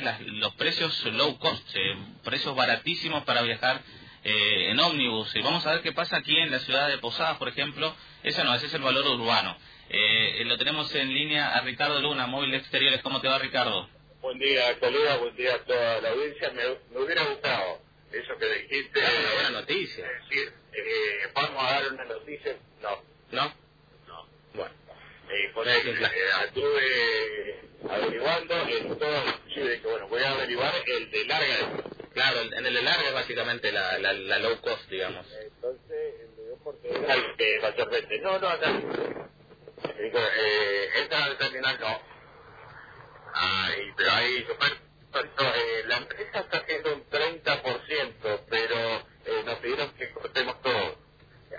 de los precios low cost, eh, precios baratísimos para viajar eh, en ómnibus. Y vamos a ver qué pasa aquí en la ciudad de Posadas, por ejemplo. Ese no, ese es el valor urbano. Eh, lo tenemos en línea a Ricardo Luna, Móvil Exteriores. ¿Cómo te va, Ricardo? Buen día, colega, buen día a toda la audiencia. Me, hubiera gustado eso que dijiste. Una buena noticia. Es decir, eh, vamos a dar una noticia. No. ¿No? No. Bueno. Eh, por eso, estuve averiguando en todo, inclusive que bueno, voy a averiguar el de larga. Claro, en el de larga es básicamente la, la, la low cost, digamos. Entonces, de que va a ser 20. No, no, acá. Digo, eh, esta terminal no. Ay, pero ahí, eh, la empresa está haciendo un 30%, pero eh, nos pidieron que cortemos todo.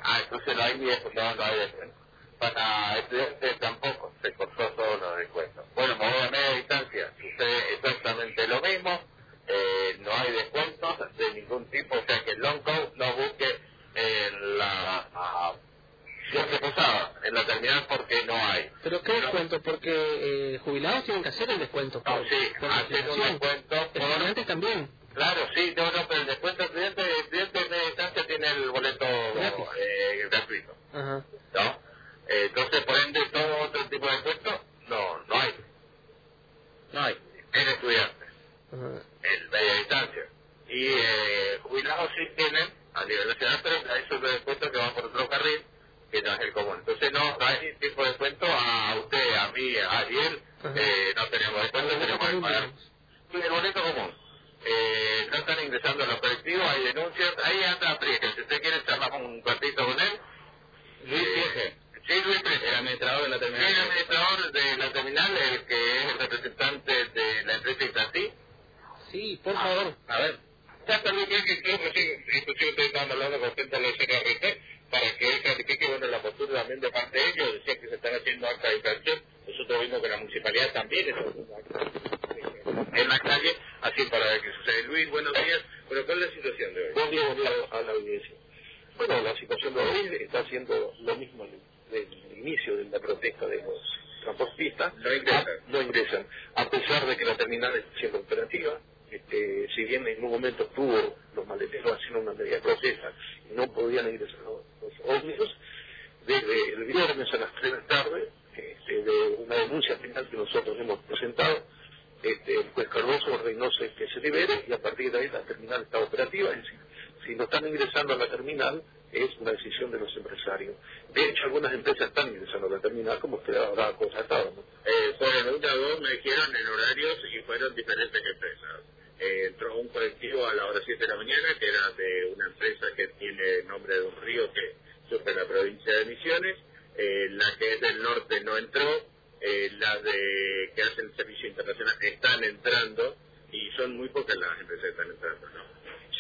Ah, entonces no hay ni eso, no, no hay descuento. Para estudiantes tampoco, se cortó todos los descuentos. Bueno, ningún tipo, o sea que el long code no busque en la siempre posada en la terminal porque no hay. ¿Pero qué descuento? Porque eh, jubilados tienen que hacer el descuento. no, sí, hacen un descuento. Estudiantes también. Claro, sí, no, no, pero el descuento estudiante, el estudiante en media distancia tiene el boleto eh, gratuito. Ajá. ¿No? Eh, entonces, por ende, todo otro tipo de descuento, no, no hay. No hay. En estudiantes. Ajá. En media distancia. Y eh, jubilados sí tienen a nivel nacional, pero hay de descuentos que van por otro carril que no es el común. Entonces no, no hay tipo de descuento a usted, a mí, a Ariel, eh, no tenemos descuento, tenemos que pagar. el boleto común. Eh, no están ingresando a los colectivos, hay denuncias, ahí anda Priege, si usted quiere charlamos un ratito con él. Luis Priege. Sí, Luis Priege. El administrador de la terminal. Sí, el administrador de la terminal, el que es el representante de la empresa Itatí. Sí, por favor. A ver. Ya que, que recién, inclusive hablando con gente de la CRRT, para que él califique bueno, la postura también de parte de ellos, decía que se están haciendo acta de infracción, nosotros vimos que la municipalidad también está haciendo acta en la calle, así para que sucede. Luis, buenos días, bueno, ¿cuál es la situación de hoy? Buen día, buen día a la audiencia. Bueno, la situación de hoy está siendo lo mismo del inicio de la protesta de los transportistas. No ingresan. no ingresan, a pesar de que la terminal está siendo operativa, este, si bien en un momento estuvo los maleteros haciendo una medida de protesta y no podían ingresar los, los ómnibus, desde el viernes a las 3 de la tarde, este, de una denuncia penal que nosotros hemos presentado, este, el juez Cardoso ordenó que se libere y a partir de ahí la terminal está operativa, es decir, si no están ingresando a la terminal es una decisión de los empresarios. De hecho, algunas empresas están ingresando a la terminal, como usted habrá constatado. ¿no? Eh, o dos, me dijeron en horarios y fueron diferentes empresas. Entró un colectivo a la hora 7 de la mañana, que era de una empresa que tiene nombre de un río que surge en la provincia de Misiones. Eh, la que es del norte no entró. Eh, las de que hacen servicio internacional están entrando y son muy pocas las empresas que están entrando, ¿no?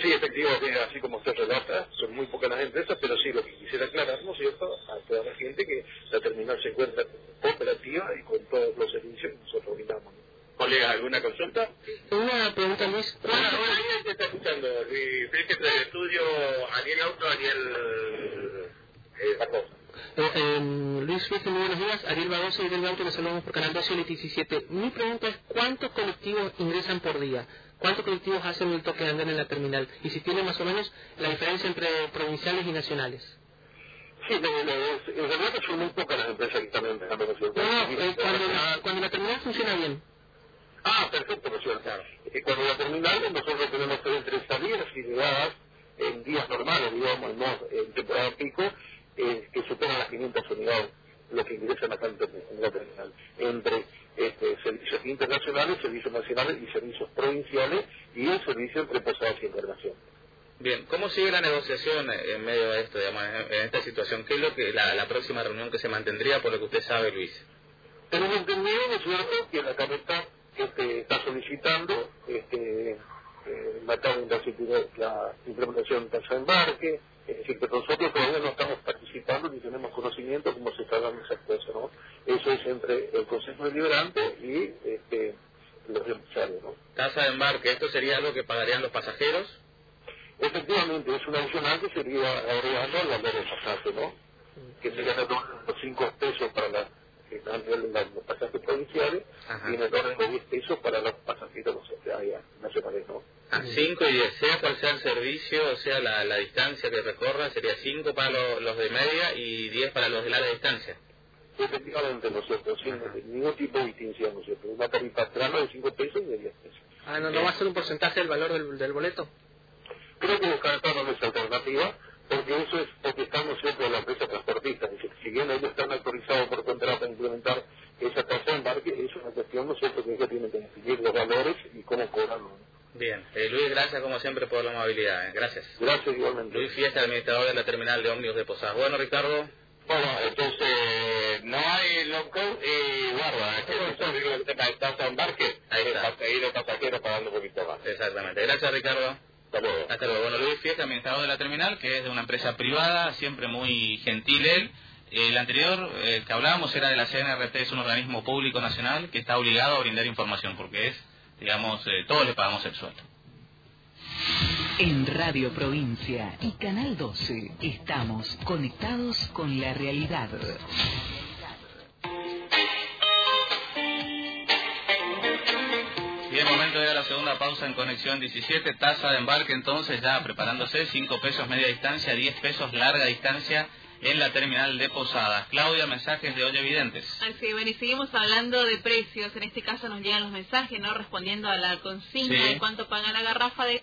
Sí, efectivamente, así como usted relata, son muy pocas las empresas, pero sí lo que quisiera aclarar, ¿no es cierto?, a toda la gente que la terminal se encuentra operativa y con todos los servicios que nosotros brindamos. Colega, ¿alguna consulta? Una pregunta, Luis. Hola, hola, Ariel, te está escuchando. Mi frente del estudio, Ariel Auto, Ariel eh, Barbosa. Eh, eh, Luis Fíjate, muy buenos días. Ariel Barbosa y Ariel Auto, les saludamos por Canal 12 y 17. Mi pregunta es, ¿cuántos colectivos ingresan por día? ¿Cuántos colectivos hacen el toque de andar en la terminal? Y si tiene más o menos la diferencia entre provinciales y nacionales. Sí, en realidad son muy pocas las empresas que están empezando a No, no, eh, cuando, la, cuando la terminal funciona bien. Ah, perfecto, ¿no es cierto? Eh, cuando la terminal nosotros tenemos entre salidas y llegadas en días normales, digamos, no en temporada pico, eh, que superan las 500 unidades, lo que ingresan acá en, en la terminal, entre este, servicios internacionales, servicios nacionales y servicios provinciales y el servicio entre posadas y internación. Bien, ¿cómo sigue la negociación en medio de esto, digamos, en esta situación? ¿Qué es lo que la, la próxima reunión que se mantendría por lo que usted sabe, Luis? Tenemos entendido, ¿no es cierto?, que la carreta este, está solicitando este, eh, la, la implementación de tasa de embarque, es decir, que nosotros todavía no estamos participando ni tenemos conocimiento cómo se está dando esa cosa, ¿no? Eso es entre el Consejo Deliberante y este, los empresarios, ¿no? Tasa de embarque, ¿esto sería algo que pagarían los pasajeros? Efectivamente, es una adicional que sería agregando al valor del pasaje, ¿no? Que serían los 5 pesos para la los pasajes provinciales Ajá. y en el orden de 10 pesos para los pasajeros 5 y 10, sea cual sea el servicio, o sea la, la distancia que recorra, sería 5 para los de media y 10 para los de larga distancia. Efectivamente, ¿no es cierto? Sin ningún tipo de distinción, ¿no es cierto? Una tarifa plana de 5 pesos y de 10 pesos. Ah, ¿no, ¿no va a ser un porcentaje del valor del, del boleto? Creo que descartaron esa alternativa porque eso es porque estamos siempre en la empresa transportista. Si bien ellos están autorizados por contrato a implementar embarque, es una cuestión, ¿no es cierto?, que ellos tienen que definir los valores y cómo cobrarlo. ¿no? Bien, eh, Luis, gracias como siempre por la amabilidad. eh. Gracias. Gracias igualmente. Luis Fiesta, administrador de la terminal de ómnibus de Posadas. Bueno, Ricardo. Bueno, entonces no hay local y guarda, es que eso es el tema de tasa de embarque, Ahí está. para ir los pasajeros pagando un poquito más. Exactamente. Gracias, Ricardo. Hasta luego. Hasta luego. Bueno, Luis Fiesta, administrador de la terminal, que es de una empresa privada, siempre muy gentil él. El anterior eh, que hablábamos era de la CNRT, es un organismo público nacional que está obligado a brindar información porque es, digamos, eh, todos le pagamos el sueldo. En Radio Provincia y Canal 12 estamos conectados con la realidad. Bien, momento de la segunda pausa en conexión 17, tasa de embarque entonces ya preparándose, 5 pesos media distancia, 10 pesos larga distancia en la terminal de Posadas. Claudia, mensajes de hoy evidentes. Así, bueno, y seguimos hablando de precios. En este caso nos llegan los mensajes, ¿no? Respondiendo a la consigna Sí. de cuánto paga la garrafa de